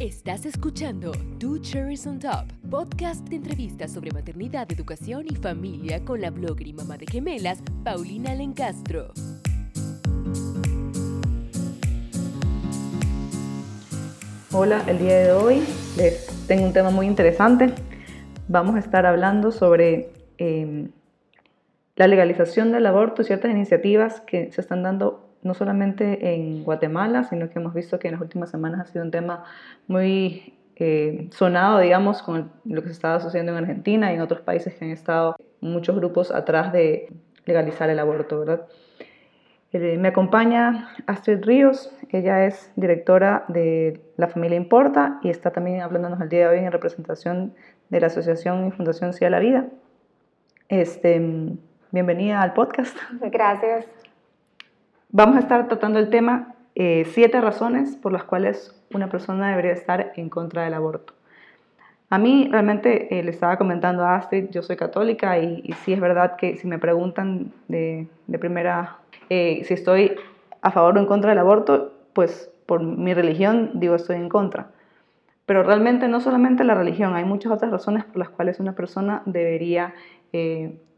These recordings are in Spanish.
Estás escuchando Two Cherries on Top, podcast de entrevistas sobre maternidad, educación y familia con la blogger y mamá de gemelas, Paulina Lencastro. Hola, el día de hoy les tengo un tema muy interesante. Vamos a estar hablando sobre em, la legalización del aborto ciertas iniciativas que se están dando no solamente en Guatemala, sino que hemos visto que en las últimas semanas ha sido un tema muy eh, sonado, digamos, con lo que se estaba sucediendo en Argentina y en otros países que han estado muchos grupos atrás de legalizar el aborto, ¿verdad? Eh, me acompaña Astrid Ríos, ella es directora de La Familia Importa y está también hablándonos el día de hoy en representación de la Asociación y Fundación Sí a la Vida. Este, bienvenida al podcast. Gracias. Vamos a estar tratando el tema eh, siete razones por las cuales una persona debería estar en contra del aborto. A mí realmente eh, le estaba comentando a Astrid, yo soy católica y, y sí es verdad que si me preguntan de, de primera eh, si estoy a favor o en contra del aborto, pues por mi religión digo estoy en contra. Pero realmente no solamente la religión, hay muchas otras razones por las cuales una persona debería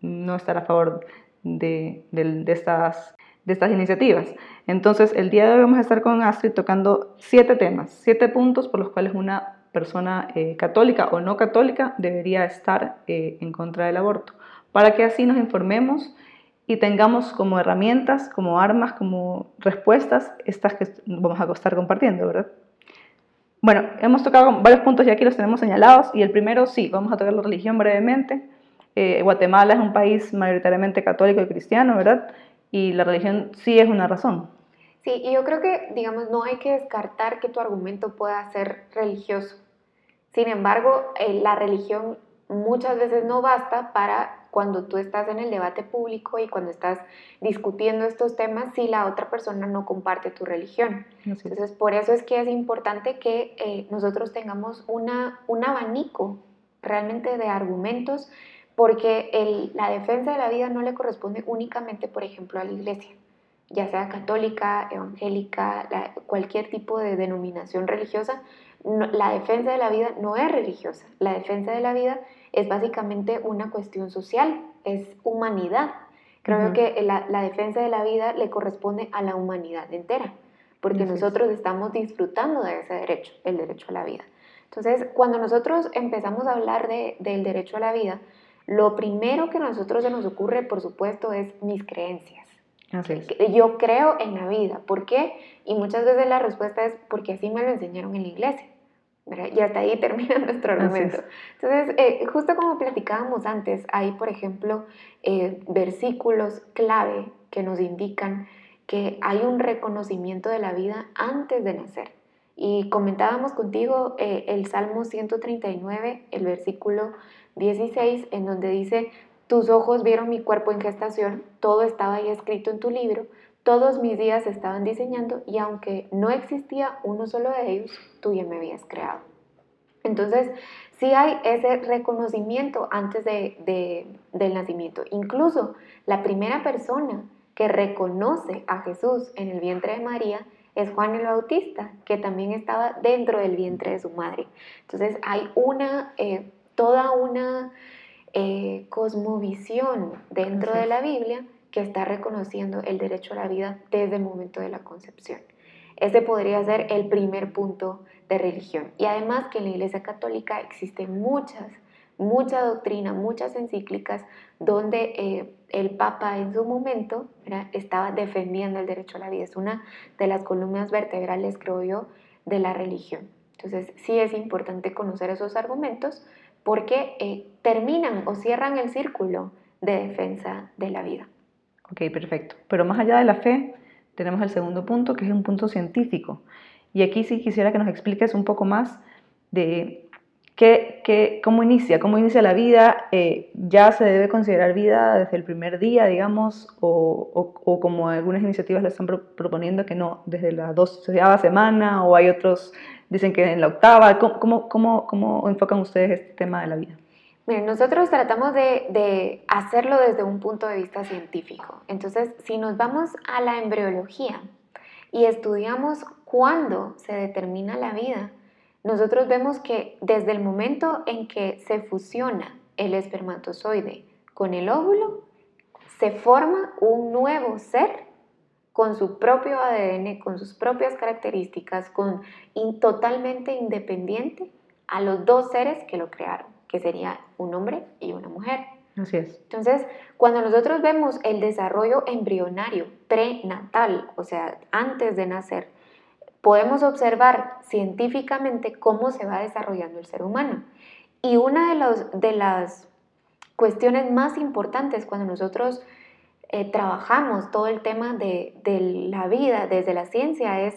no estar a favor de, de, de estas de estas iniciativas. Entonces, el día de hoy vamos a estar con Astrid tocando siete temas, siete puntos por los cuales una persona eh, católica o no católica debería estar eh, en contra del aborto, para que así nos informemos y tengamos como herramientas, como armas, como respuestas estas que vamos a estar compartiendo, ¿verdad? Bueno, hemos tocado varios puntos y aquí los tenemos señalados y el primero sí, vamos a tocar la religión brevemente. Eh, Guatemala es un país mayoritariamente católico y cristiano, ¿verdad? Y la religión sí es una razón. Sí, y yo creo que, digamos, no hay que descartar que tu argumento pueda ser religioso. Sin embargo, eh, la religión muchas veces no basta para cuando tú estás en el debate público y cuando estás discutiendo estos temas si la otra persona no comparte tu religión. Entonces, por eso es que es importante que eh, nosotros tengamos una, un abanico realmente de argumentos porque la defensa de la vida no le corresponde únicamente, por ejemplo, a la iglesia, ya sea católica, evangélica, cualquier tipo de denominación religiosa. la defensa de la vida no es religiosa, la defensa de la vida es básicamente una cuestión social, es humanidad. Creo que la, defensa de la vida le corresponde a la humanidad entera, porque nosotros estamos disfrutando de ese derecho, el derecho a la vida. Entonces, cuando nosotros empezamos a hablar del derecho a la vida, lo primero que a nosotros se nos ocurre, por supuesto, es mis creencias. Yo creo en la vida. ¿Por qué? Y muchas veces la respuesta es porque así me lo enseñaron en la iglesia. Y hasta ahí termina nuestro argumento. Entonces, eh, justo como platicábamos antes, hay, por ejemplo, eh, versículos clave que nos indican que hay un reconocimiento de la vida antes de nacer. Y comentábamos contigo eh, el Salmo 139, el versículo 16, en donde dice, tus ojos vieron mi cuerpo en gestación, todo estaba ahí escrito en tu libro, todos mis días estaban diseñando y aunque no existía uno solo de ellos, tú ya me habías creado. Entonces, sí hay ese reconocimiento antes de, del nacimiento. Incluso la primera persona que reconoce a Jesús en el vientre de María es Juan el Bautista, que también estaba dentro del vientre de su madre. Entonces hay una eh, toda una eh, cosmovisión dentro de la Biblia que está reconociendo el derecho a la vida desde el momento de la concepción. Ese podría ser el primer punto de religión. Y además que en la Iglesia Católica existen muchas, mucha doctrina, muchas encíclicas donde eh, el Papa en su momento estaba defendiendo el derecho a la vida. Es una de las columnas vertebrales, creo yo, de la religión. Entonces sí es importante conocer esos argumentos porque eh, terminan o cierran el círculo de defensa de la vida. Ok, perfecto. Pero más allá de la fe, tenemos el segundo punto, que es un punto científico. Y aquí sí quisiera que nos expliques un poco más de qué, qué, cómo inicia, cómo inicia la vida. Eh, ¿Ya se debe considerar vida desde el primer día, digamos, o, o, como algunas iniciativas lo están proponiendo que no, desde la doceava semana, o hay otros dicen que en la octava. ¿Cómo, cómo, cómo, enfocan ustedes este tema de la vida? Miren, nosotros tratamos de, de, hacerlo desde un punto de vista científico. Entonces, si nos vamos a la embriología y estudiamos cuándo se determina la vida, nosotros vemos que desde el momento en que se fusiona el espermatozoide con el óvulo, se forma un nuevo ser con su propio ADN, con sus propias características, con totalmente independiente a los dos seres que lo crearon, que sería un hombre y una mujer. Así es. Entonces, cuando nosotros vemos el desarrollo embrionario prenatal, o sea, antes de nacer, podemos observar científicamente cómo se va desarrollando el ser humano. Y una de, los, de las cuestiones más importantes cuando nosotros eh, trabajamos todo el tema de, de la vida desde la ciencia es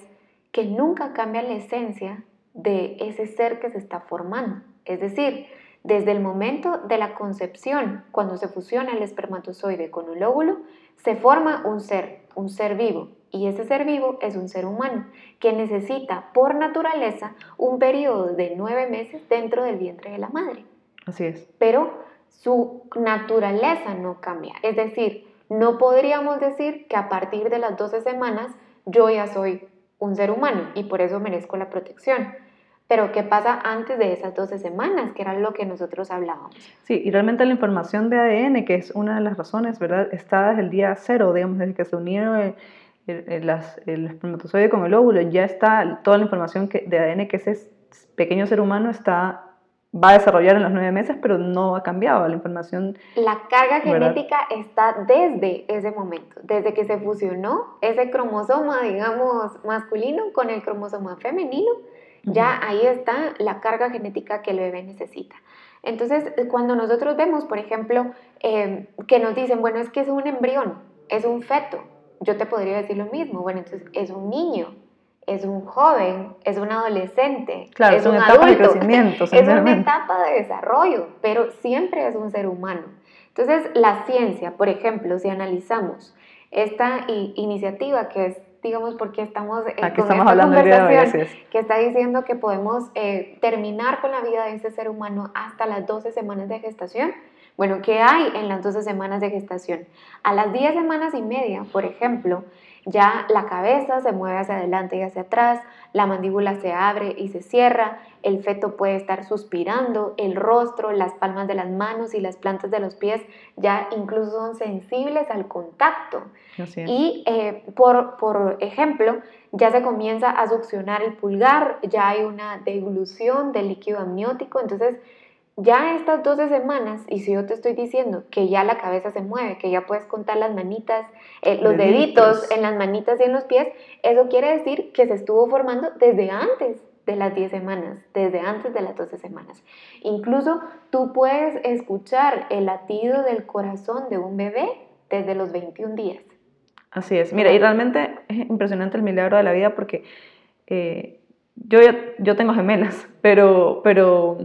que nunca cambia la esencia de ese ser que se está formando. Es decir, desde el momento de la concepción, cuando se fusiona el espermatozoide con el óvulo, se forma un ser, un ser vivo. Y ese ser vivo es un ser humano que necesita por naturaleza un periodo de nueve meses dentro del vientre de la madre. Así es. Pero su naturaleza no cambia. Es decir, no podríamos decir que a partir de las 12 semanas yo ya soy un ser humano y por eso merezco la protección. Pero ¿qué pasa antes de esas 12 semanas? Que era lo que nosotros hablábamos. Sí, y realmente la información de ADN, que es una de las razones, ¿verdad? Está desde el día cero, digamos, desde que se unieron el, espermatozoide con el óvulo, ya está toda la información de ADN que ese pequeño ser humano está va a desarrollar en los nueve meses, pero no ha cambiado la información. La carga genética está desde ese momento, desde que se fusionó ese cromosoma, digamos, masculino con el cromosoma femenino, ya ahí está la carga genética que el bebé necesita. Entonces, cuando nosotros vemos, por ejemplo, em, que nos dicen, bueno, es que es un embrión, es un feto, yo te podría decir lo mismo, bueno, entonces es un niño, es un joven, es un adolescente, claro, es, un una etapa adulto, de crecimiento, es una etapa de desarrollo, pero siempre es un ser humano. Entonces, la ciencia, por ejemplo, si analizamos esta iniciativa que es digamos, porque estamos eh, con estamos hablando conversación que está diciendo que podemos eh, terminar con la vida de ese ser humano hasta las 12 semanas de gestación. Bueno, ¿qué hay en las 12 semanas de gestación? A las 10 semanas y media, por ejemplo, ya la cabeza se mueve hacia adelante y hacia atrás, la mandíbula se abre y se cierra, el feto puede estar suspirando, el rostro, las palmas de las manos y las plantas de los pies ya incluso son sensibles al contacto. Y eh, por, por ejemplo, ya se comienza a succionar el pulgar, ya hay una deglución del líquido amniótico, entonces ya estas 12 semanas, y si yo te estoy diciendo que ya la cabeza se mueve, que ya puedes contar las manitas, eh, los deditos. en las manitas y en los pies, eso quiere decir que se estuvo formando desde antes de las 10 semanas, desde antes de las 12 semanas. Incluso tú puedes escuchar el latido del corazón de un bebé desde los 21 días. Así es. Mira, y realmente es impresionante el milagro de la vida porque eh, yo, yo tengo gemelas, pero, pero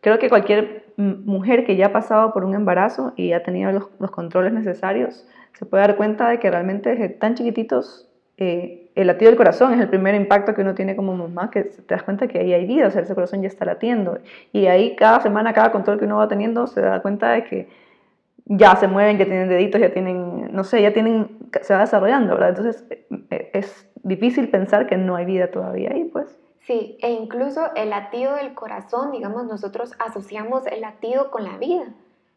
Creo que cualquier mujer que ya ha pasado por un embarazo y ha tenido los, controles necesarios se puede dar cuenta de que realmente desde tan chiquititos eh, el latido del corazón es el primer impacto que uno tiene como mamá, que te das cuenta que ahí hay vida, o sea, ese corazón ya está latiendo. Y ahí cada semana, cada control que uno va teniendo, se da cuenta de que ya se mueven, ya tienen deditos, ya tienen, no sé, ya tienen, se va desarrollando, ¿verdad? Entonces eh, es difícil pensar que no hay vida todavía ahí, pues. Sí, e incluso el latido del corazón, digamos, nosotros asociamos el latido con la vida,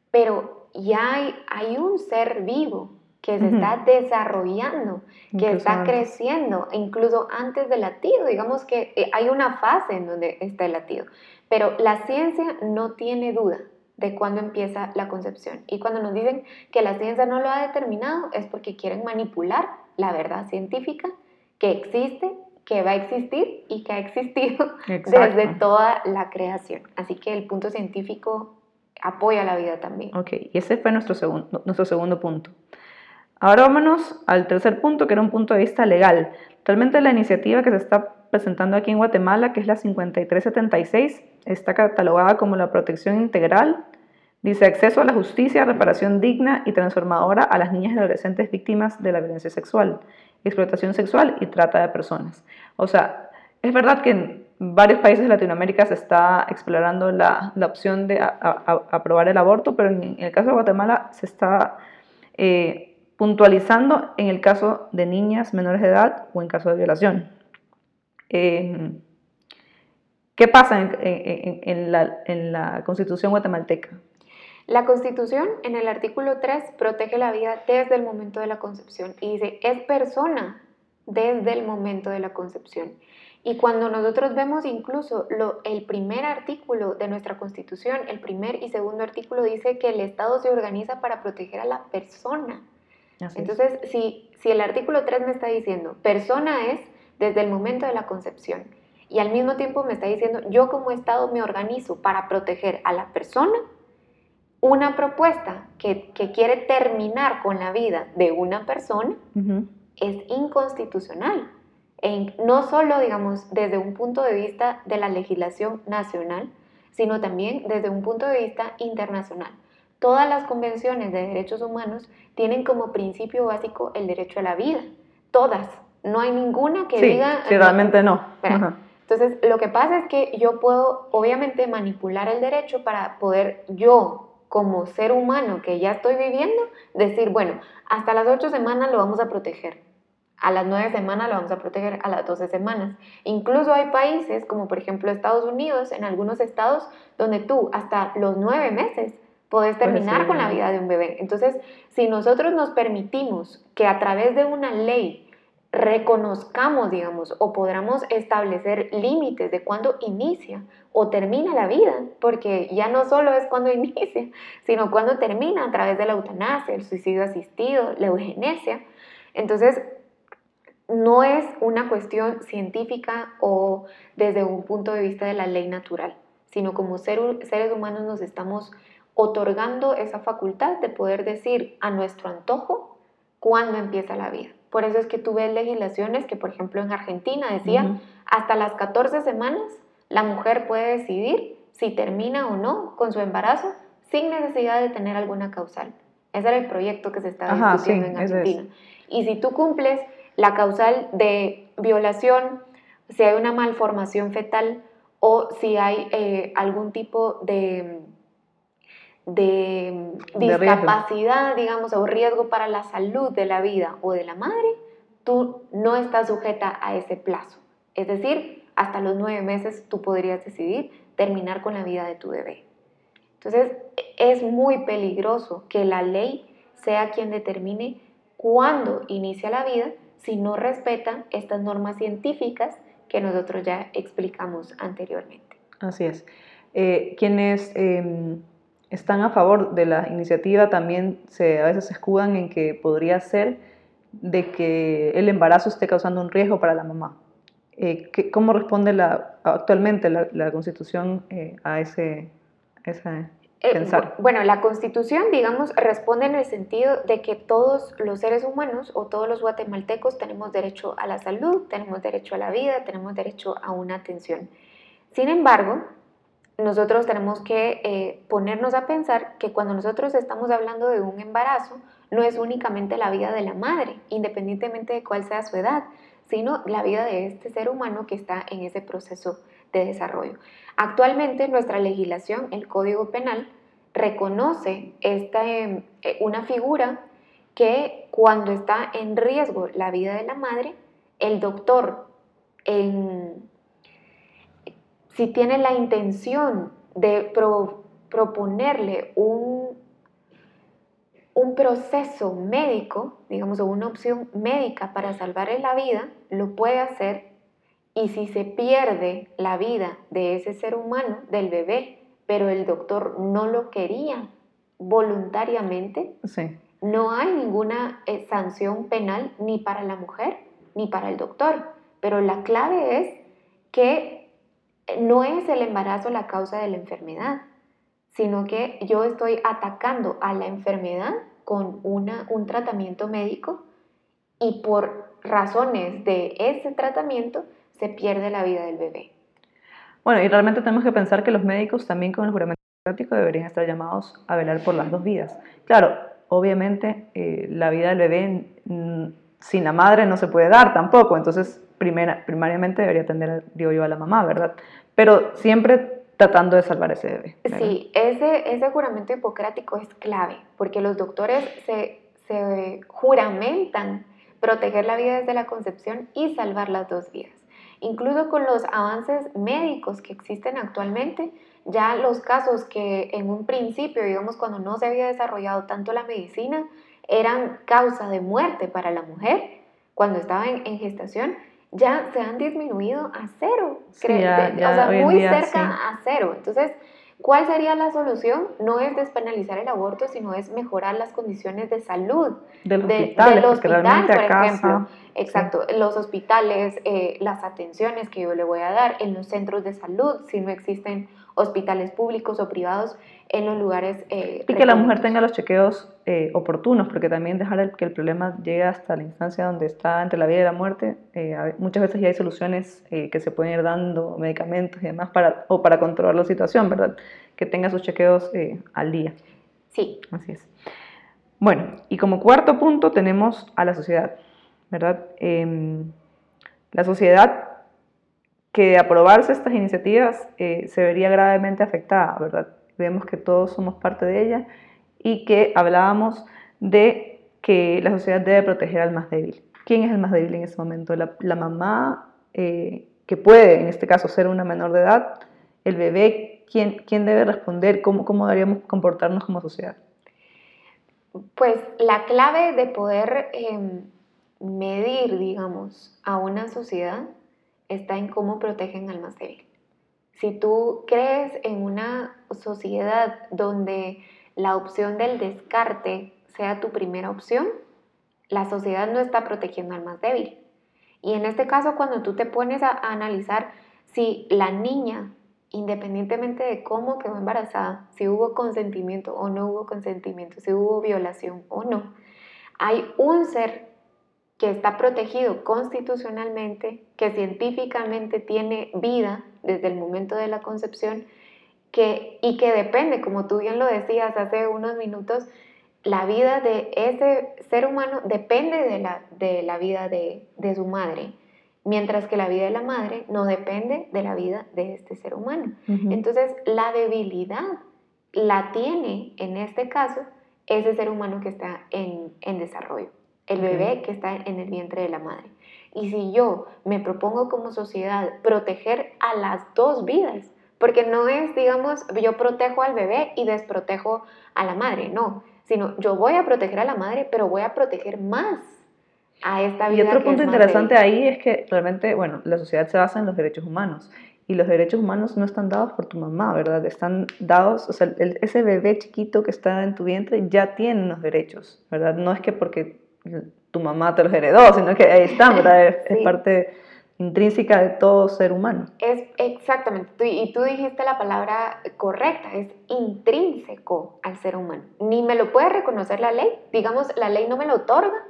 pero ya hay, hay un ser vivo que se está desarrollando, que está creciendo, incluso antes del latido, digamos que eh, hay una fase en donde está el latido, pero la ciencia no tiene duda de cuándo empieza la concepción. Y cuando nos dicen que la ciencia no lo ha determinado es porque quieren manipular la verdad científica que existe que va a existir y que ha existido desde toda la creación. Así que el punto científico apoya la vida también. Ok, y ese fue nuestro segundo, nuestro segundo punto. Ahora vámonos al tercer punto, que era un punto de vista legal. Realmente la iniciativa que se está presentando aquí en Guatemala, que es la 5376, está catalogada como la protección integral. Dice acceso a la justicia, reparación digna y transformadora a las niñas y adolescentes víctimas de la violencia sexual explotación sexual y trata de personas. O sea, es verdad que en varios países de Latinoamérica se está explorando la, la opción de aprobar el aborto, pero en, el caso de Guatemala se está eh, puntualizando en el caso de niñas menores de edad o en caso de violación. ¿Qué pasa en, la, en la Constitución guatemalteca? La Constitución en el artículo 3 protege la vida desde el momento de la concepción y dice, es persona desde el momento de la concepción. Y cuando nosotros vemos incluso lo, el primer artículo de nuestra Constitución, el primer y segundo artículo dice que el Estado se organiza para proteger a la persona. Entonces, si, si el artículo 3 me está diciendo, persona es desde el momento de la concepción, y al mismo tiempo me está diciendo, yo como Estado me organizo para proteger a la persona, una propuesta que, quiere terminar con la vida de una persona es inconstitucional. En, no solo, digamos, desde un punto de vista de la legislación nacional, sino también desde un punto de vista internacional. Todas las convenciones de derechos humanos tienen como principio básico el derecho a la vida. Todas. No hay ninguna que diga... Sí, realmente no. Entonces, lo que pasa es que yo puedo, obviamente, manipular el derecho para poder yo como ser humano que ya estoy viviendo, decir, bueno, hasta las ocho semanas lo vamos a proteger, a las nueve semanas lo vamos a proteger, a las doce semanas. Incluso hay países, como por ejemplo Estados Unidos, en algunos estados, donde tú hasta los nueve meses puedes terminar con la vida de un bebé. Entonces, si nosotros nos permitimos que a través de una ley reconozcamos, digamos, o podamos establecer límites de cuándo inicia o termina la vida, porque ya no solo es cuando inicia, sino cuando termina a través de la eutanasia, el suicidio asistido, la eugenesia. Entonces, no es una cuestión científica o desde un punto de vista de la ley natural, sino como seres humanos nos estamos otorgando esa facultad de poder decir a nuestro antojo cuándo empieza la vida. Por eso es que tú ves legislaciones que, por ejemplo, en Argentina decían, hasta las 14 semanas la mujer puede decidir si termina o no con su embarazo sin necesidad de tener alguna causal. Ese era el proyecto que se estaba discutiendo en Argentina. Y si tú cumples la causal de violación, si hay una malformación fetal o si hay eh, algún tipo de de discapacidad, digamos, o riesgo para la salud de la vida o de la madre, tú no estás sujeta a ese plazo. Es decir, hasta los nueve meses tú podrías decidir terminar con la vida de tu bebé. Entonces, es muy peligroso que la ley sea quien determine cuándo inicia la vida si no respeta estas normas científicas que nosotros ya explicamos anteriormente. Así es. Eh, quienes em, están a favor de la iniciativa también se, a veces se escudan en que podría ser de que el embarazo esté causando un riesgo para la mamá. Eh, ¿Cómo responde la, actualmente la, Constitución eh, a ese, ese eh, pensar? Bueno, la Constitución, digamos, responde en el sentido de que todos los seres humanos o todos los guatemaltecos tenemos derecho a la salud, tenemos derecho a la vida, tenemos derecho a una atención. Sin embargo, nosotros tenemos que eh, ponernos a pensar que cuando nosotros estamos hablando de un embarazo, no es únicamente la vida de la madre, independientemente de cuál sea su edad, sino la vida de este ser humano que está en ese proceso de desarrollo. Actualmente nuestra legislación, el Código Penal, reconoce esta, eh, una figura que cuando está en riesgo la vida de la madre, el doctor en si tiene la intención de proponerle un, un proceso médico, digamos, o una opción médica para salvarle la vida, lo puede hacer. Y si se pierde la vida de ese ser humano, del bebé, pero el doctor no lo quería voluntariamente, no hay ninguna eh, sanción penal ni para la mujer ni para el doctor. Pero la clave es que no es el embarazo la causa de la enfermedad, sino que yo estoy atacando a la enfermedad con una, un tratamiento médico y por razones de ese tratamiento se pierde la vida del bebé. Bueno, y realmente tenemos que pensar que los médicos también con el juramento hipocrático deberían estar llamados a velar por las dos vidas. Claro, obviamente eh, la vida del bebé sin la madre no se puede dar tampoco, entonces primariamente debería atender, digo yo, a la mamá, ¿verdad? Pero siempre tratando de salvar ese bebé. Sí, ese, ese juramento hipocrático es clave, porque los doctores se juramentan proteger la vida desde la concepción y salvar las dos vidas. incluso con los avances médicos que existen actualmente, ya los casos que en un principio, digamos, cuando no se había desarrollado tanto la medicina, eran causa de muerte para la mujer cuando estaba en, gestación, ya se han disminuido a cero. o sea, muy cerca a cero. Entonces, ¿Cuál sería la solución? No es despenalizar el aborto, sino es mejorar las condiciones de salud del hospital, por ejemplo. Exacto, los hospitales, eh, las atenciones que yo le voy a dar en los centros de salud, si no existen hospitales públicos o privados en los lugares. Eh, y que la mujer tenga los chequeos eh, oportunos, porque también dejar que el problema llegue hasta la instancia donde está entre la vida y la muerte, eh, muchas veces ya hay soluciones que se pueden ir dando, medicamentos y demás, para, o para controlar la situación, ¿verdad? Que tenga sus chequeos al día. Sí. Así es. Bueno, y como cuarto punto tenemos a la sociedad, ¿verdad? Em, la sociedad que de aprobarse estas iniciativas eh, se vería gravemente afectada, ¿verdad? Vemos que todos somos parte de ella y que hablábamos de que la sociedad debe proteger al más débil. ¿Quién es el más débil en ese momento? La, mamá, eh, que puede en este caso ser una menor de edad, el bebé, ¿quién, quién debe responder? ¿Cómo, ¿Cómo deberíamos comportarnos como sociedad? Pues la clave de poder em, medir, digamos, a una sociedad está en cómo protegen al más débil. Si tú crees en una sociedad donde la opción del descarte sea tu primera opción, la sociedad no está protegiendo al más débil. Y en este caso, cuando tú te pones a, analizar si la niña, independientemente de cómo quedó embarazada, si hubo consentimiento o no hubo consentimiento, si hubo violación o no, hay un ser que está protegido constitucionalmente, que científicamente tiene vida desde el momento de la concepción que, y que depende, como tú bien lo decías hace unos minutos, la vida de ese ser humano depende de la, de la vida de, su madre, mientras que la vida de la madre no depende de la vida de este ser humano. Entonces, la debilidad la tiene, en este caso, ese ser humano que está en, en desarrollo el bebé que está en el vientre de la madre. Y si yo me propongo como sociedad proteger a las dos vidas, porque no es, digamos, yo protejo al bebé y desprotejo a la madre, no, sino yo voy a proteger a la madre, pero voy a proteger más a esta vida. Y otro punto interesante ahí es que realmente, bueno, la sociedad se basa en los derechos humanos y los derechos humanos no están dados por tu mamá, ¿verdad? Están dados, o sea, ese bebé chiquito que está en tu vientre ya tiene los derechos, ¿verdad? No es que porque tu mamá te los heredó, sino que ahí están, ¿verdad? Es, parte intrínseca de todo ser humano. Es exactamente, y tú dijiste la palabra correcta, es intrínseco al ser humano. Ni me lo puede reconocer la ley, digamos, la ley no me lo otorga,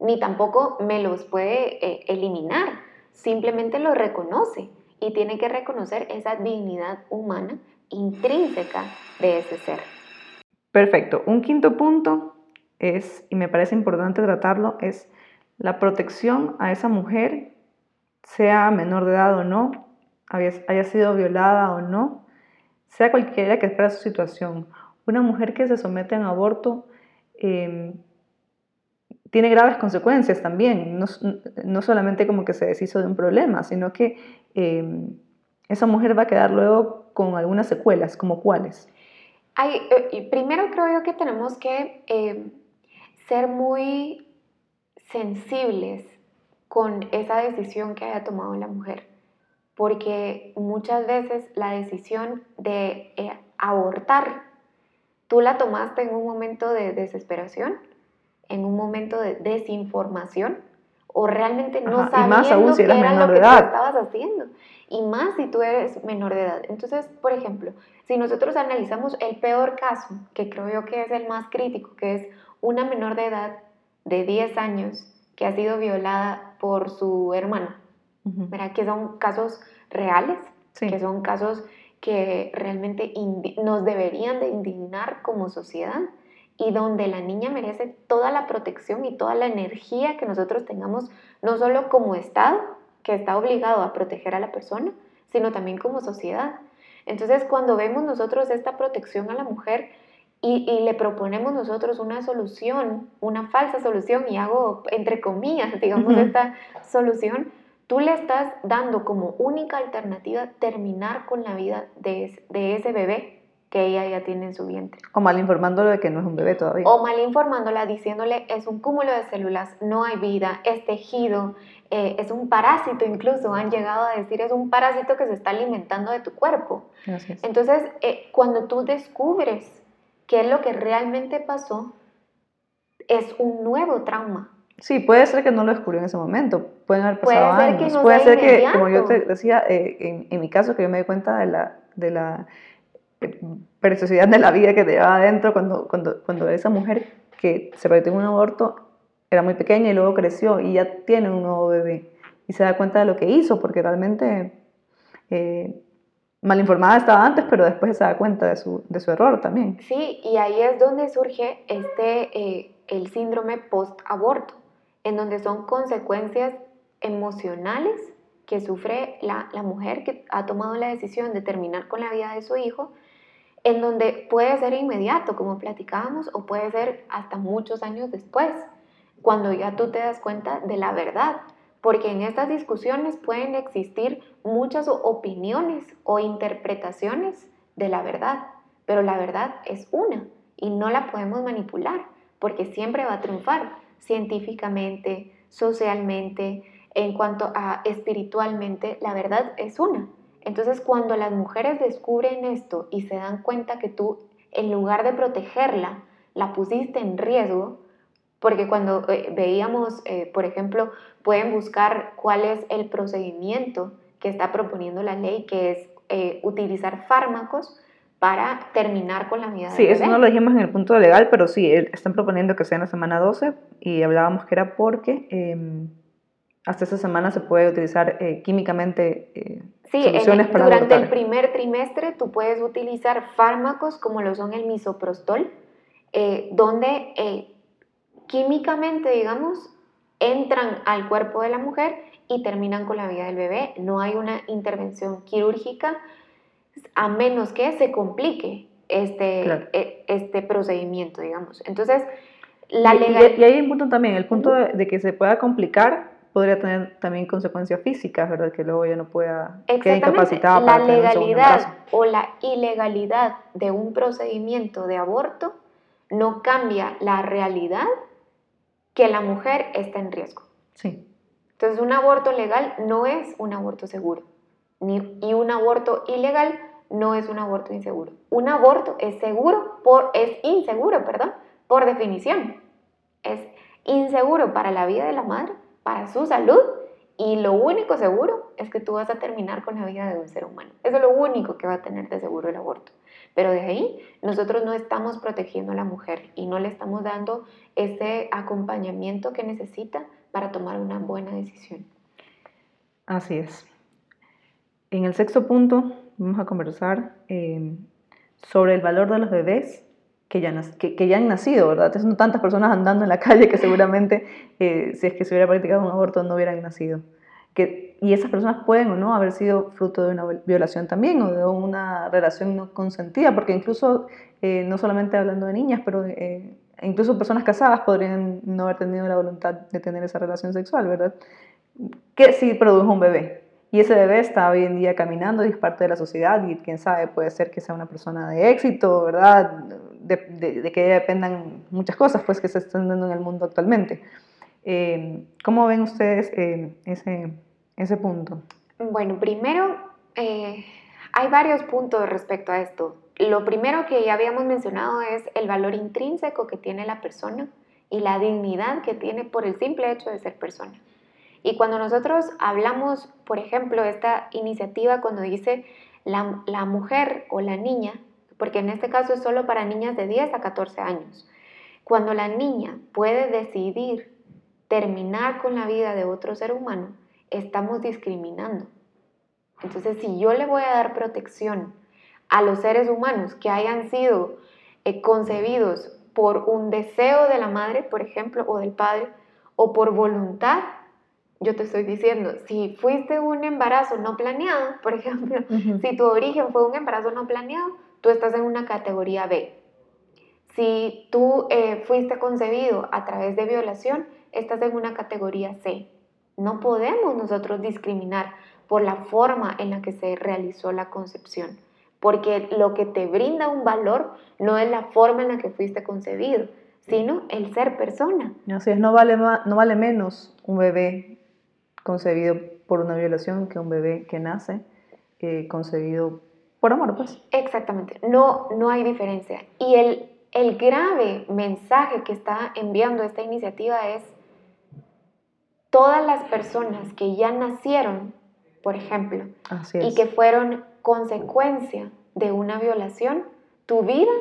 ni tampoco me los puede eh, eliminar, simplemente lo reconoce y tiene que reconocer esa dignidad humana intrínseca de ese ser. Perfecto. Un quinto punto es, y me parece importante tratarlo, es la protección a esa mujer, sea menor de edad o no, haya sido violada o no, sea cualquiera que sea su situación. Una mujer que se somete a un aborto em, tiene graves consecuencias también, no, solamente como que se deshizo de un problema, sino que em, esa mujer va a quedar luego con algunas secuelas, como cuáles. Hay, eh, primero creo yo que tenemos que em, ser muy sensibles con esa decisión que haya tomado la mujer, porque muchas veces la decisión de eh, abortar, tú la tomaste en un momento de desesperación, en un momento de desinformación, o realmente no sabías lo que era lo que tú estabas haciendo. Y más si tú eres menor de edad. Entonces, por ejemplo, si nosotros analizamos el peor caso, que creo yo que es el más crítico, que es una menor de edad de 10 años que ha sido violada por su hermano, ¿verdad? Que son casos reales, que son casos que realmente nos deberían de indignar como sociedad y donde la niña merece toda la protección y toda la energía que nosotros tengamos, no solo como Estado, que está obligado a proteger a la persona, sino también como sociedad. Entonces, cuando vemos nosotros esta protección a la mujer, y, le proponemos nosotros una solución, una falsa solución, y hago entre comillas, digamos, esta solución, tú le estás dando como única alternativa terminar con la vida de, de ese bebé que ella ya tiene en su vientre. O mal informándolo de que no es un bebé todavía. O mal informándola diciéndole es un cúmulo de células, no hay vida, es tejido, eh, es un parásito incluso, han llegado a decir es un parásito que se está alimentando de tu cuerpo. Entonces, eh, cuando tú descubres qué es lo que realmente pasó, es un nuevo trauma. Sí, puede ser que no lo descubrió en ese momento, pueden haber pasado puede años, puede ser que, como yo te decía, eh, en, en, mi caso, que yo me di cuenta de la, de la preciosidad de la vida que te llevaba adentro cuando, cuando, cuando esa mujer que se practicó un aborto era muy pequeña y luego creció y ya tiene un nuevo bebé y se da cuenta de lo que hizo porque realmente eh, mal informada estaba antes pero después se da cuenta de su, de su error también. Sí, y ahí es donde surge este, eh, el síndrome post-aborto, en donde son consecuencias emocionales que sufre la, la mujer que ha tomado la decisión de terminar con la vida de su hijo en donde puede ser inmediato, como platicábamos, o puede ser hasta muchos años después, cuando ya tú te das cuenta de la verdad. Porque en estas discusiones pueden existir muchas opiniones o interpretaciones de la verdad, pero la verdad es una y no la podemos manipular, porque siempre va a triunfar científicamente, socialmente, en cuanto a espiritualmente, la verdad es una. Entonces, cuando las mujeres descubren esto y se dan cuenta que tú, en lugar de protegerla, la pusiste en riesgo, porque cuando eh, veíamos, eh, por ejemplo, pueden buscar cuál es el procedimiento que está proponiendo la ley, que es eh, utilizar fármacos para terminar con la vida Sí, eso no lo dijimos en el punto legal, pero sí, están proponiendo que sea en la semana 12 y hablábamos que era porque em, hasta esa semana se puede utilizar químicamente Sí, durante el primer trimestre tú puedes utilizar fármacos como lo son el misoprostol, eh, donde eh, químicamente, digamos, entran al cuerpo de la mujer y terminan con la vida del bebé. No hay una intervención quirúrgica a menos que se complique este, e, este procedimiento, digamos. Entonces, la legalidad... Y, hay un punto también, el punto de que se pueda complicar podría tener también consecuencias físicas, ¿verdad? Que luego ya no pueda quedar incapacitada la legalidad o la ilegalidad de un procedimiento de aborto no cambia la realidad que la mujer está en riesgo. Sí. Entonces, un aborto legal no es un aborto seguro, ni, y un aborto ilegal no es un aborto inseguro. Un aborto es seguro por es inseguro, perdón, por definición. Es inseguro para la vida de la madre para su salud y lo único seguro es que tú vas a terminar con la vida de un ser humano. Eso es lo único que va a tener de seguro el aborto. Pero de ahí nosotros no estamos protegiendo a la mujer y no le estamos dando ese acompañamiento que necesita para tomar una buena decisión. Así es. En el sexto punto vamos a conversar eh, sobre el valor de los bebés que ya, que, ya han nacido, ¿verdad? Son tantas personas andando en la calle que seguramente eh, si es que se hubiera practicado un aborto no hubieran nacido. Y esas personas pueden o no haber sido fruto de una violación también o de una relación no consentida, porque incluso, eh, no solamente hablando de niñas, pero eh, incluso personas casadas podrían no haber tenido la voluntad de tener esa relación sexual, ¿verdad? Que sí produjo un bebé, y ese bebé está hoy en día caminando y es parte de la sociedad y quién sabe, puede ser que sea una persona de éxito, ¿verdad? De, que dependan muchas cosas pues que se están dando en el mundo actualmente. Eh, ¿Cómo ven ustedes eh, ese, ese punto? Bueno, primero, eh, hay varios puntos respecto a esto. Lo primero que ya habíamos mencionado es el valor intrínseco que tiene la persona y la dignidad que tiene por el simple hecho de ser persona. Y cuando nosotros hablamos, por ejemplo, esta iniciativa cuando dice la, la, mujer o la niña, porque en este caso es solo para niñas de 10 a 14 años, cuando la niña puede decidir terminar con la vida de otro ser humano, estamos discriminando. Entonces, si yo le voy a dar protección a los seres humanos que hayan sido eh, concebidos por un deseo de la madre, por ejemplo, o del padre, o por voluntad, yo te estoy diciendo, si fuiste un embarazo no planeado, por ejemplo, si tu origen fue un embarazo no planeado, tú estás en una categoría B. Si tú eh, fuiste concebido a través de violación, estás en una categoría C. No podemos nosotros discriminar por la forma en la que se realizó la concepción, porque lo que te brinda un valor no es la forma en la que fuiste concebido, sino el ser persona. Así es, no vale, no vale menos un bebé concebido por una violación que un bebé que nace eh, concebido por amor, pues. Exactamente, no, no hay diferencia. Y el, el grave mensaje que está enviando esta iniciativa es todas las personas que ya nacieron, por ejemplo, y que fueron consecuencia de una violación, tu vida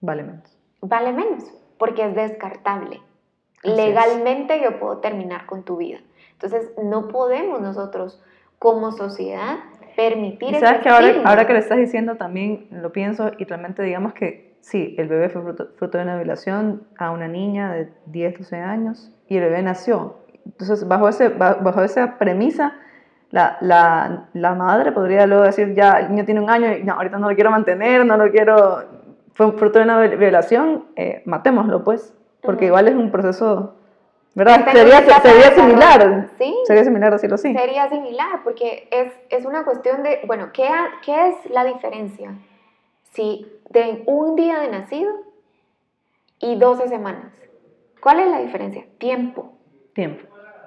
vale menos. Vale menos, porque es descartable. Legalmente yo puedo terminar con tu vida. Entonces, no podemos nosotros como sociedad permitir ¿Y sabes que ahora, ahora, que le estás diciendo también lo pienso y realmente digamos que sí, el bebé fue fruto, de una violación a una niña de 10, 12 años y el bebé nació. Entonces, bajo, ese, bajo esa premisa, la, la, la, madre podría luego decir, ya, el niño tiene un año y no, ahorita no lo quiero mantener, no lo quiero, fue fruto de una violación, eh, matémoslo pues, porque igual es un proceso ¿Verdad? Sería, sería similar. Sí. Sería similar decirlo así. Sería similar, porque es, es una cuestión de, bueno, ¿qué, ¿qué es la diferencia? Si de un día de nacido y 12 semanas. ¿Cuál es la diferencia? Tiempo. Tiempo.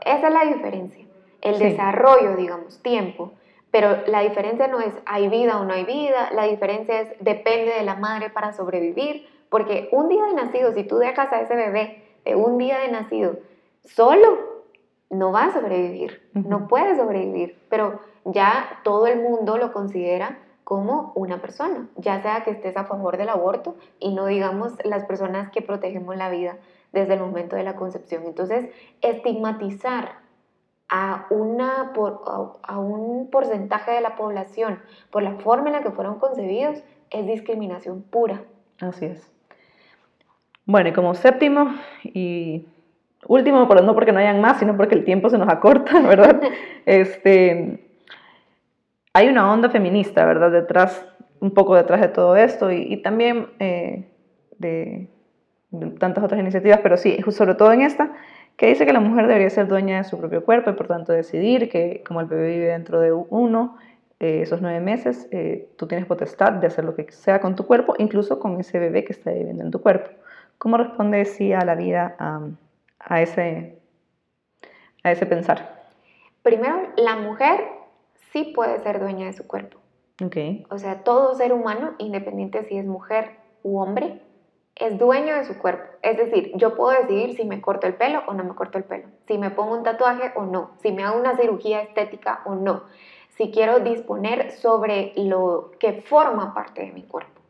Esa es la diferencia. El desarrollo, digamos, tiempo. Pero la diferencia no es hay vida o no hay vida, la diferencia es depende de la madre para sobrevivir, porque un día de nacido, si tú dejas a ese bebé de un día de nacido solo no va a sobrevivir, no puede sobrevivir, pero ya todo el mundo lo considera como una persona, ya sea que estés a favor del aborto y no digamos las personas que protegemos la vida desde el momento de la concepción. Entonces, estigmatizar a, una, a un porcentaje de la población por la forma en la que fueron concebidos es discriminación pura. Así es. Bueno, y como séptimo y último, pero no porque no hayan más, sino porque el tiempo se nos acorta, ¿verdad? este, hay una onda feminista, ¿verdad? Detrás, un poco detrás de todo esto y, también eh, de, tantas otras iniciativas, pero sí, sobre todo en esta, que dice que la mujer debería ser dueña de su propio cuerpo y por tanto decidir que como el bebé vive dentro de uno, eh, esos nueve meses, eh, tú tienes potestad de hacer lo que sea con tu cuerpo, incluso con ese bebé que está viviendo en tu cuerpo. ¿Cómo responde sí a la vida? a ese, a ese pensar? Primero, la mujer sí puede ser dueña de su cuerpo. Okay. O sea, todo ser humano, independiente si es mujer u hombre, es dueño de su cuerpo. Es decir, yo puedo decidir si me corto el pelo o no me corto el pelo, si me pongo un tatuaje o no, si me hago una cirugía estética o no, si quiero disponer sobre lo que forma parte de mi cuerpo.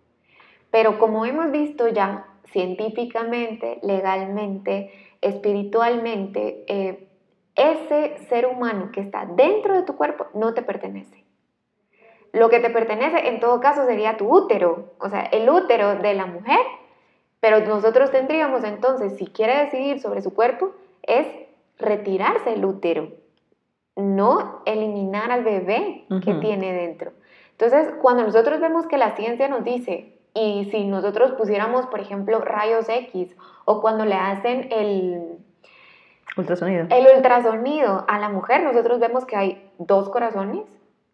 Pero como hemos visto ya científicamente, legalmente, espiritualmente, eh, ese ser humano que está dentro de tu cuerpo no te pertenece. Lo que te pertenece en todo caso sería tu útero, o sea, el útero de la mujer, pero nosotros tendríamos entonces, si quiere decidir sobre su cuerpo, es retirarse el útero, no eliminar al bebé que tiene dentro. Entonces, cuando nosotros vemos que la ciencia nos dice, y si nosotros pusiéramos, por ejemplo, rayos X o cuando le hacen el ultrasonido. El ultrasonido a la mujer, nosotros vemos que hay dos corazones,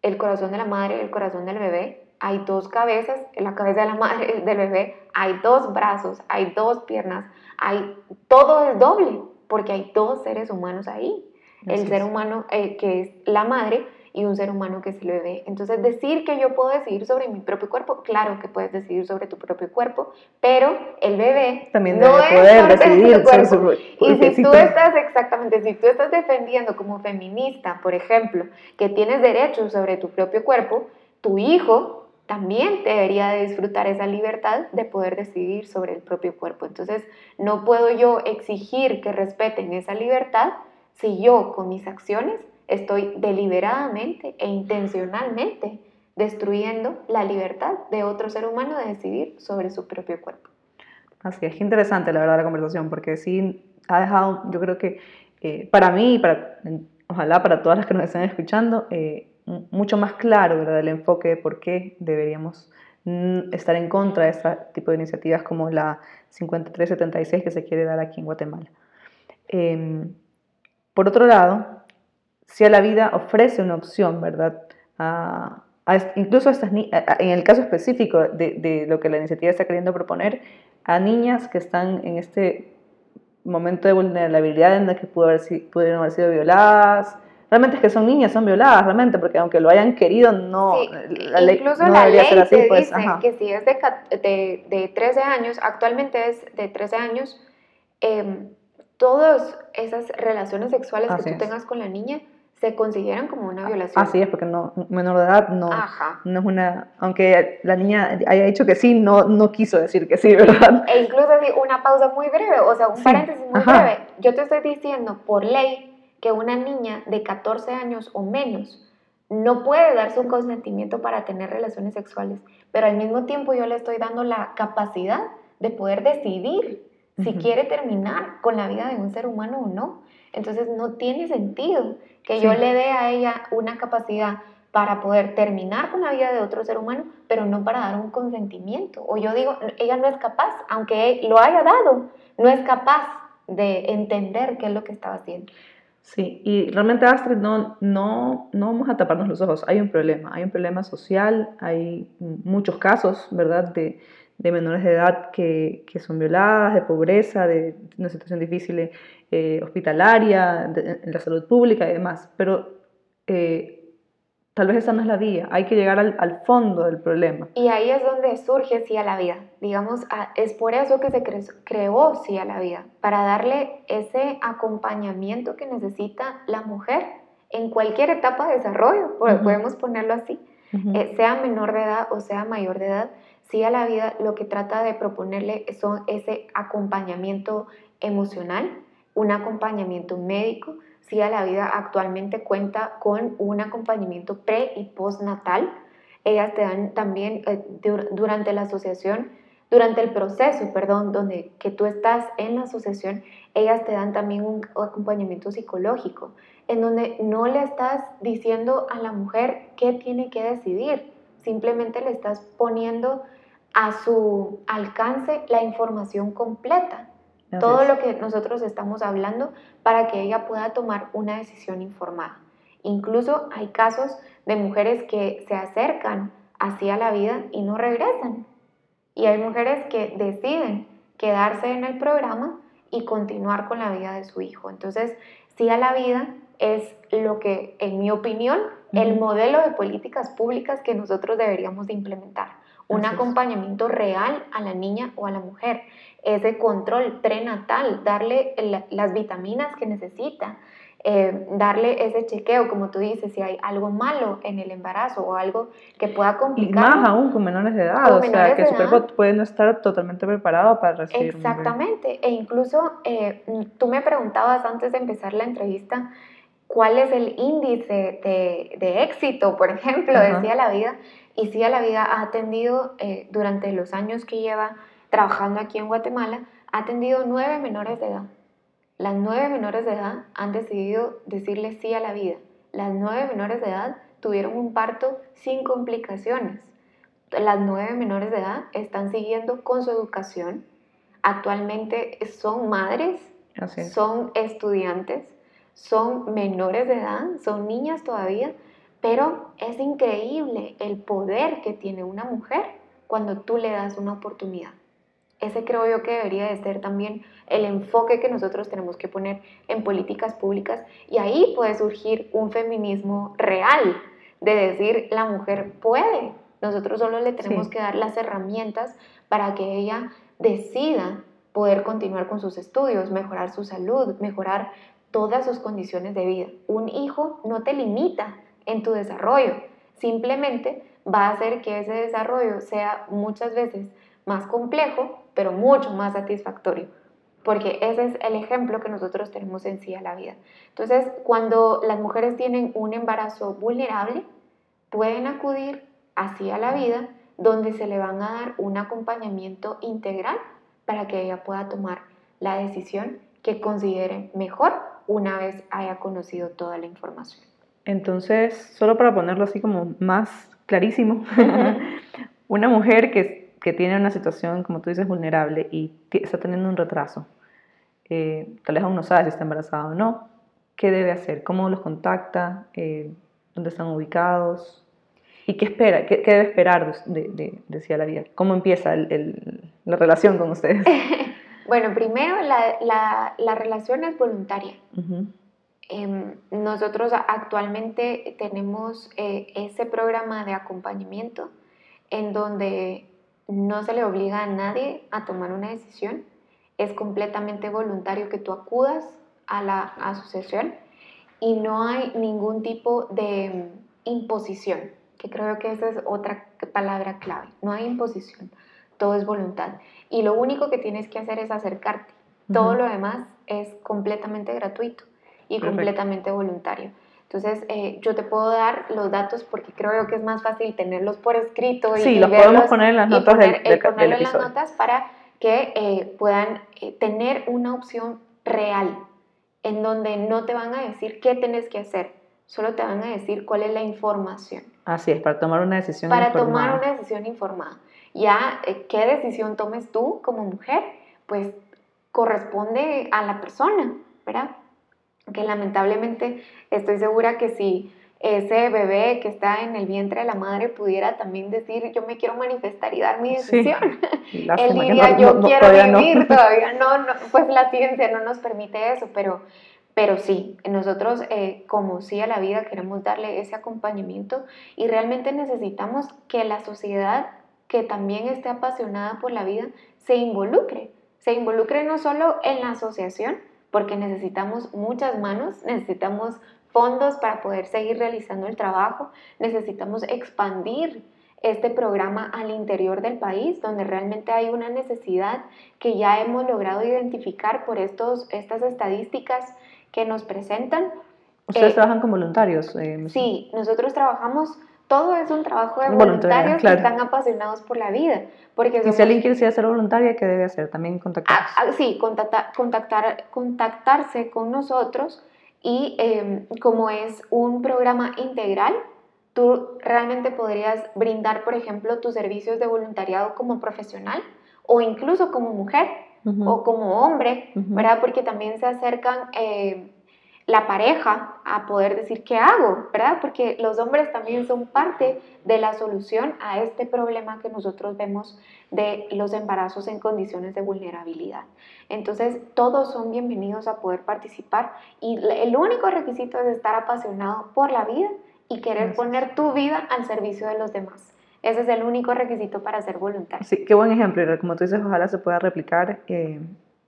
el corazón de la madre y el corazón del bebé. Hay dos cabezas, la cabeza de la madre del bebé, hay dos brazos, hay dos piernas, hay todo es doble, porque hay dos seres humanos ahí. el ser humano eh, que es la madre y un ser humano que es el bebé. Entonces, decir que yo puedo decidir sobre mi propio cuerpo, claro que puedes decidir sobre tu propio cuerpo, pero el bebé también debe poder decidir sobre su Y si tú estás, exactamente, si tú estás defendiendo como feminista, por ejemplo, que tienes derechos sobre tu propio cuerpo, tu hijo también debería de disfrutar esa libertad de poder decidir sobre el propio cuerpo. Entonces, no puedo yo exigir que respeten esa libertad si yo con mis acciones estoy deliberadamente e intencionalmente destruyendo la libertad de otro ser humano de decidir sobre su propio cuerpo. Así es, interesante la verdad la conversación, porque sí ha dejado, yo creo que eh, para mí para, ojalá para todas las que nos están escuchando, eh, mucho más claro ¿verdad? el enfoque de por qué deberíamos estar en contra de este tipo de iniciativas como la 5376 que se quiere dar aquí en Guatemala. Em, por otro lado, si a la vida ofrece una opción, ¿verdad? incluso estas, en el caso específico de, de, lo que la iniciativa está queriendo proponer, a niñas que están en este momento de vulnerabilidad en el que pudo haber, pudieron haber sido violadas, realmente es que son niñas, son violadas, realmente, porque aunque lo hayan querido, no, la ley, incluso la ley ser así, pues, dice que si es de, de, de, 13 años, actualmente es de 13 años, eh, todas esas relaciones sexuales que tú tengas con la niña se consideran como una violación. Así es, porque no, menor de edad no, no es una, aunque la niña haya dicho que sí, no, no quiso decir que sí, ¿verdad? E incluso así, una pausa muy breve, o sea, un paréntesis muy breve. Yo te estoy diciendo por ley que una niña de 14 años o menos no puede darse un consentimiento para tener relaciones sexuales, pero al mismo tiempo yo le estoy dando la capacidad de poder decidir si quiere terminar con la vida de un ser humano o no. Entonces no tiene sentido que yo le dé a ella una capacidad para poder terminar con la vida de otro ser humano, pero no para dar un consentimiento. O yo digo, ella no es capaz, aunque lo haya dado, no es capaz de entender qué es lo que estaba haciendo. Sí, y realmente Astrid, no, no, no vamos a taparnos los ojos, hay un problema, hay un problema social, hay muchos casos, ¿verdad?, de, de menores de edad que, que, son violadas, de pobreza, de una situación difícil eh, hospitalaria, en la salud pública y demás, pero eh, tal vez esa no es la vía, hay que llegar al, fondo del problema. Y ahí es donde surge Sí a la Vida. Digamos, es por eso que se creó Sí a la Vida, para darle ese acompañamiento que necesita la mujer en cualquier etapa de desarrollo, podemos ponerlo así, eh, sea menor de edad o sea mayor de edad. Sí a la Vida lo que trata de proponerle son ese acompañamiento emocional, un acompañamiento médico, Sí a la Vida actualmente cuenta con un acompañamiento pre y postnatal. Ellas te dan también eh, durante la asociación, durante el proceso, perdón, donde que tú estás en la asociación, ellas te dan también un acompañamiento psicológico, en donde no le estás diciendo a la mujer qué tiene que decidir, simplemente le estás poniendo a su alcance la información completa todo lo que nosotros estamos hablando para que ella pueda tomar una decisión informada. Incluso hay casos de mujeres que se acercan hacia la vida y no regresan. Y hay mujeres que deciden quedarse en el programa y continuar con la vida de su hijo. Entonces, sí a la vida es lo que, en mi opinión, el modelo de políticas públicas que nosotros deberíamos de implementar. Un acompañamiento real a la niña o a la mujer ese control prenatal, darle las vitaminas que necesita, eh, darle ese chequeo, como tú dices, si hay algo malo en el embarazo o algo que pueda complicar. Y más aún con menores de edad, o sea, que su cuerpo puede no estar totalmente preparado para recibir Exactamente, e incluso eh, tú me preguntabas antes de empezar la entrevista, ¿cuál es el índice de, éxito, por ejemplo, decía la vida? Y sí, a la vida ha atendido eh, durante los años que lleva trabajando aquí en Guatemala, ha atendido nueve menores de edad. Las nueve menores de edad han decidido decirle sí a la vida. Las nueve menores de edad tuvieron un parto sin complicaciones. Las nueve menores de edad están siguiendo con su educación. Actualmente son madres, son estudiantes, son menores de edad, son niñas todavía, pero es increíble el poder que tiene una mujer cuando tú le das una oportunidad. Ese creo yo que debería de ser también el enfoque que nosotros tenemos que poner en políticas públicas. Y ahí puede surgir un feminismo real de decir la mujer puede, nosotros solo le tenemos que dar las herramientas para que ella decida poder continuar con sus estudios, mejorar su salud, mejorar todas sus condiciones de vida. Un hijo no te limita en tu desarrollo, simplemente va a hacer que ese desarrollo sea muchas veces más complejo pero mucho más satisfactorio, porque ese es el ejemplo que nosotros tenemos en sí a la vida. Entonces, cuando las mujeres tienen un embarazo vulnerable, pueden acudir así a la vida, donde se le van a dar un acompañamiento integral para que ella pueda tomar la decisión que considere mejor una vez haya conocido toda la información. Entonces, solo para ponerlo así como más clarísimo, una mujer que que tiene una situación, como tú dices, vulnerable y está teniendo un retraso. Eh, tal vez aún no sabe si está embarazada o no. ¿qué debe hacer? ¿Cómo los contacta? Eh, ¿Dónde están ubicados? ¿Y qué espera? ¿Qué, qué debe esperar de, de, de a la Vida? ¿Cómo empieza el, el, la relación con ustedes? bueno, primero la, la, la, relación es voluntaria. Uh -huh. eh, nosotros actualmente tenemos eh, ese programa de acompañamiento en donde no se le obliga a nadie a tomar una decisión. Es completamente voluntario que tú acudas a la asociación y no hay ningún tipo de imposición, que creo que esa es otra palabra clave. No hay imposición, todo es voluntad. Y lo único que tienes que hacer es acercarte. Todo uh -huh. lo demás es completamente gratuito y Perfecto. completamente voluntario. Entonces, eh, yo te puedo dar los datos porque creo que es más fácil tenerlos por escrito. Y, sí, y los verlos podemos poner en las notas poner, del, del, eh, ponerlo del en las notas para que eh, puedan eh, tener una opción real en donde no te van a decir qué tienes que hacer, solo te van a decir cuál es la información. Así es, para tomar una decisión para informada. Para tomar una decisión informada. Ya, eh, qué decisión tomes tú como mujer, pues corresponde a la persona, ¿verdad? Que lamentablemente estoy segura que si ese bebé que está en el vientre de la madre pudiera también decir yo me quiero manifestar y dar mi decisión. Sí. Él diría no, yo no, quiero todavía vivir, no. todavía no, pues la ciencia no nos permite eso, pero, pero sí, nosotros eh, como sí a la vida queremos darle ese acompañamiento y realmente necesitamos que la sociedad que también esté apasionada por la vida se involucre, se involucre no solo en la asociación, porque necesitamos muchas manos, necesitamos fondos para poder seguir realizando el trabajo, necesitamos expandir este programa al interior del país, donde realmente hay una necesidad que ya hemos logrado identificar por estos, estas estadísticas que nos presentan. ¿Ustedes eh, trabajan con voluntarios? Eh, sí, nosotros trabajamos todo es un trabajo de voluntarios claro. que están apasionados por la vida. Porque somos... Y si alguien quiere ser voluntaria, ¿qué debe hacer? También contactar. Ah, ah, sí, contactar, contactar, contactarse con nosotros y eh, como es un programa integral, tú realmente podrías brindar, por ejemplo, tus servicios de voluntariado como profesional o incluso como mujer uh -huh. o como hombre, uh -huh. ¿verdad? Porque también se acercan... Eh, la pareja a poder decir qué hago, ¿verdad? Porque los hombres también son parte de la solución a este problema que nosotros vemos de los embarazos en condiciones de vulnerabilidad. Entonces, todos son bienvenidos a poder participar y el único requisito es estar apasionado por la vida y querer poner tu vida al servicio de los demás. Ese es el único requisito para ser voluntario. Sí, qué buen ejemplo. Como tú dices, ojalá se pueda replicar eh,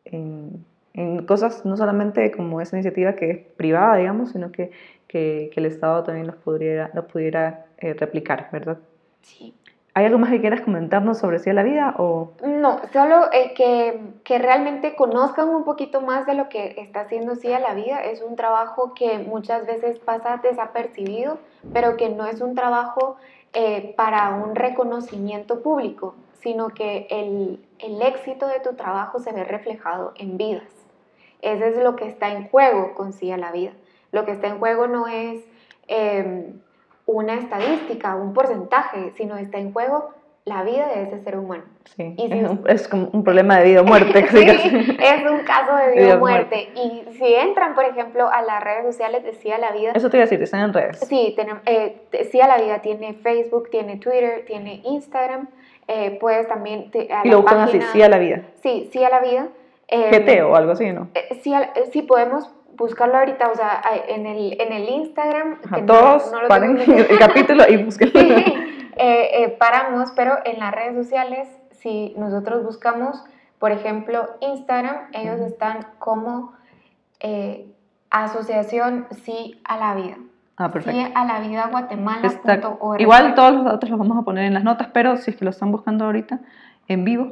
en en cosas no solamente como esa iniciativa que es privada, digamos, sino que, que, que el Estado también los pudiera, los pudiera eh, replicar, ¿verdad? Sí. ¿Hay algo más que quieras comentarnos sobre Sí a la Vida? O? No, solo eh, que, que, realmente conozcan un poquito más de lo que está haciendo Sí a la Vida. Es un trabajo que muchas veces pasa desapercibido, pero que no es un trabajo eh, para un reconocimiento público, sino que el, el éxito de tu trabajo se ve reflejado en vidas. Eso es lo que está en juego con Sí a la Vida. Lo que está en juego no es eh, una estadística, un porcentaje, sino está en juego la vida de ese ser humano. Sí, y si es, un, es, como un problema de vida o muerte. sí, es un caso de vida o muerte. Y si entran, por ejemplo, a las redes sociales de Sí a la Vida... Eso te iba a decir, están en redes. Sí, tenemos, eh, sí a la Vida tiene Facebook, tiene Twitter, tiene Instagram. Eh, puedes también... Te, a y lo buscan así, Sí a la Vida. Sí, Sí a la Vida. Eh, GT o algo así, ¿no? Eh, sí, sí, podemos buscarlo ahorita, o sea, en el, en el Instagram. Ajá, todos no, no paren el capítulo y busquen. Sí, eh, eh, paramos, pero en las redes sociales, si nosotros buscamos, por ejemplo, Instagram, ellos están como eh, Asociación Sí a la Vida. Ah, perfecto. Sí a la vida guatemala.org. Igual todos los datos los vamos a poner en las notas, pero si es que lo están buscando ahorita en vivo,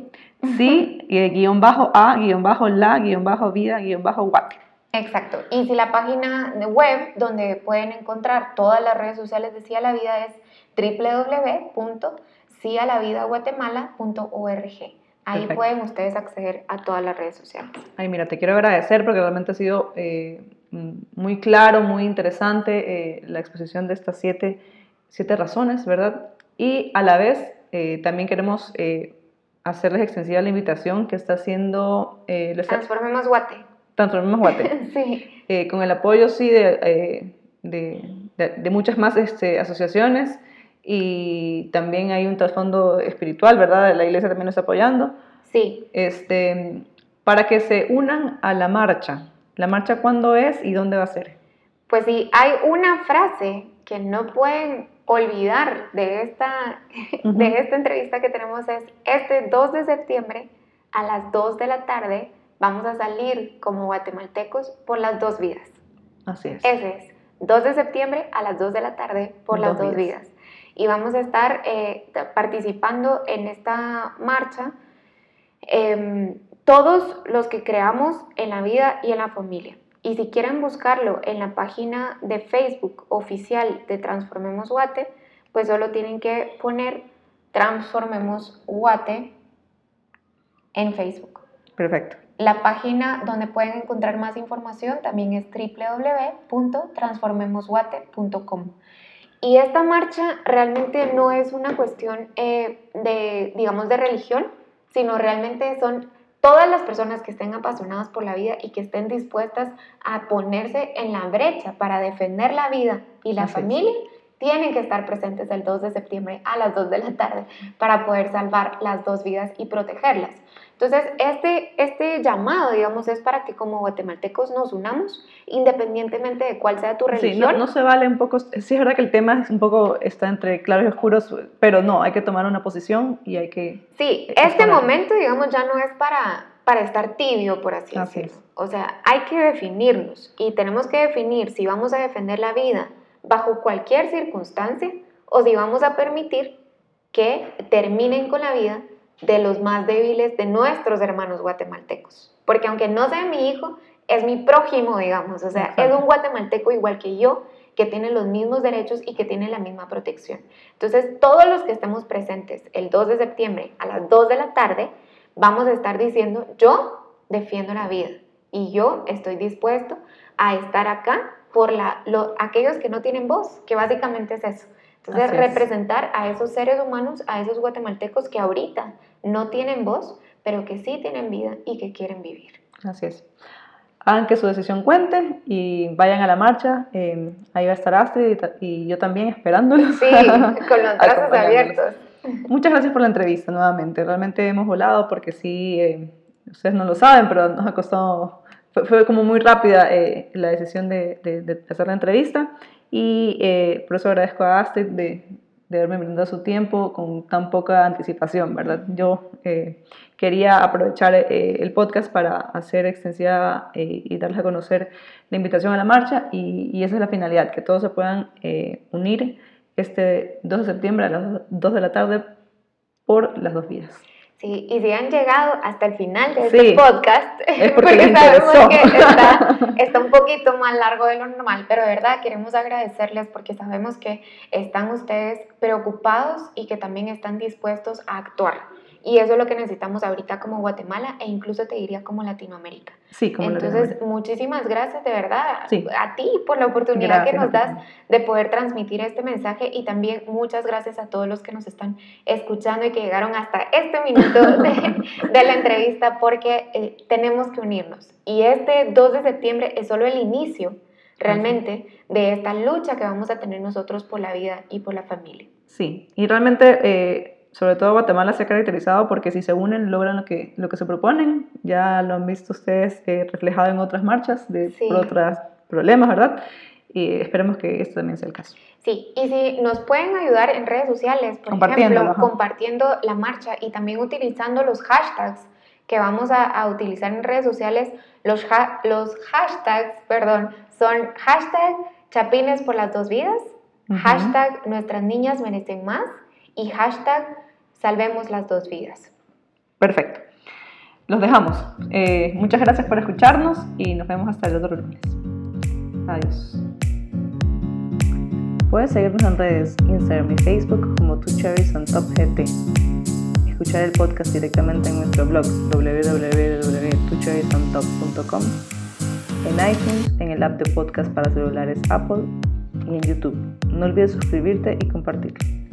sí, y guion bajo a, guion bajo la, guion bajo vida, guion bajo guate. Exacto. Y si la página de web donde pueden encontrar todas las redes sociales de Sí a la Vida es www.sialavidaguatemala.org. Ahí Perfecto. pueden ustedes acceder a todas las redes sociales. Ay, mira, te quiero agradecer porque realmente ha sido eh, muy claro, muy interesante eh, la exposición de estas siete, siete, razones, ¿verdad? Y a la vez eh, también queremos eh, hacerles extensiva la invitación que está haciendo... Está... Transformemos Guate. Transformemos Guate. sí. Eh, con el apoyo, sí, de, eh, de, de, de muchas más este, asociaciones y también hay un trasfondo espiritual, ¿verdad? La iglesia también nos está apoyando. Sí. Este, para que se unan a la marcha. ¿La marcha cuándo es y dónde va a ser? Pues sí, hay una frase que no pueden olvidar de esta, de esta entrevista que tenemos es, este 2 de septiembre a las 2 de la tarde vamos a salir como guatemaltecos por las dos vidas. Así es. Ese es, 2 de septiembre a las 2 de la tarde por las Dos vidas. vidas. Y vamos a estar eh, participando en esta marcha em, todos los que creamos en la vida y en la familia. Y si quieren buscarlo en la página de Facebook oficial de Transformemos Guate, pues solo tienen que poner Transformemos Guate en Facebook. Perfecto. La página donde pueden encontrar más información también es www.transformemosguate.com. Y esta marcha realmente no es una cuestión eh, de, digamos, de religión, sino realmente son todas las personas que estén apasionadas por la vida y que estén dispuestas a ponerse en la brecha para defender la vida y la Así es. familia, tienen que estar presentes el 2 de septiembre a las 2 de la tarde para poder salvar las dos vidas y protegerlas. Entonces, este, este llamado, digamos, es para que como guatemaltecos nos unamos, independientemente de cuál sea tu Sí, religión. no, no se vale un poco, sí es verdad que el tema es un poco, está entre claros y oscuros, pero no, hay que tomar una posición y hay que... Sí, Eh, este momento, digamos, ya no es para, para estar tibio, por así, Así decirlo. es. O sea, hay que definirnos y tenemos que definir si vamos a defender la vida bajo cualquier circunstancia o si vamos a permitir que terminen con la vida de los más débiles de nuestros hermanos guatemaltecos. Porque aunque no sea mi hijo, es mi prójimo, digamos. O sea, es un guatemalteco igual que yo, que tiene los mismos derechos y que tiene la misma protección. Entonces, todos los que estemos presentes el 2 de septiembre a las 2 de la tarde, vamos a estar diciendo, yo defiendo la vida y yo estoy dispuesto a estar acá por la, lo- aquellos que no tienen voz, que básicamente es eso. Entonces, Así es. representar a esos seres humanos, a esos guatemaltecos que ahorita no tienen voz, pero que sí tienen vida y que quieren vivir. Así es. Hagan que su decisión cuente y vayan a la marcha. eh, ahí va a estar Astrid y y, yo también esperándolos. Sí, con los brazos abiertos. Muchas gracias por la entrevista nuevamente. Realmente hemos volado porque sí, eh, ustedes no lo saben, pero nos ha costado, fue, fue como muy rápida eh, la decisión de, de- de hacer la entrevista y eh, por eso agradezco a Astrid de, de haberme brindado su tiempo con tan poca anticipación, ¿verdad? Yo eh, quería aprovechar eh, el podcast para hacer extensiva eh, y darles a conocer la invitación a la marcha y, y esa es la finalidad, que todos se puedan eh, unir este 2 de septiembre a las 2 de la tarde por las dos vidas. Sí, y si han llegado hasta el final de Sí, este podcast, es porque sabemos que está, está un poquito más largo de lo normal, pero de verdad queremos agradecerles porque sabemos que están ustedes preocupados y que también están dispuestos a actuar. Y eso es lo que necesitamos ahorita como Guatemala e incluso te diría como Latinoamérica. Sí, como Entonces, Latinoamérica. muchísimas gracias de verdad Sí. a ti por la oportunidad que Gracias nos a ti das de poder transmitir este mensaje y también muchas gracias a todos los que nos están escuchando y que llegaron hasta este minuto de, de la entrevista porque eh, tenemos que unirnos. Y este 2 de septiembre es solo el inicio realmente de esta lucha que vamos a tener nosotros por la vida y por la familia. Sí, y realmente, eh, sobre todo Guatemala se ha caracterizado porque si se unen logran lo que, lo que se proponen. Ya lo han visto ustedes eh, reflejado en otras marchas de, Sí. por otros problemas, ¿verdad? Y esperemos que esto también sea el caso. Sí, y si nos pueden ayudar en redes sociales, por ejemplo, ajá. compartiendo la marcha y también utilizando los hashtags que vamos a, a utilizar en redes sociales, los, ha- los hashtags, perdón, son hashtag chapines por las dos vidas, hashtag nuestras niñas merecen más y hashtag salvemos las dos vidas. Perfecto. Los dejamos. Eh, muchas gracias por escucharnos y nos vemos hasta el otro lunes. Adiós. Puedes seguirnos en redes, Instagram y Facebook como Two Cherries on Top GT. Escuchar el podcast directamente en nuestro blog www.twocherriesontop.com, en iTunes, en el app de podcast para celulares Apple y en YouTube. No olvides suscribirte y compartirlo.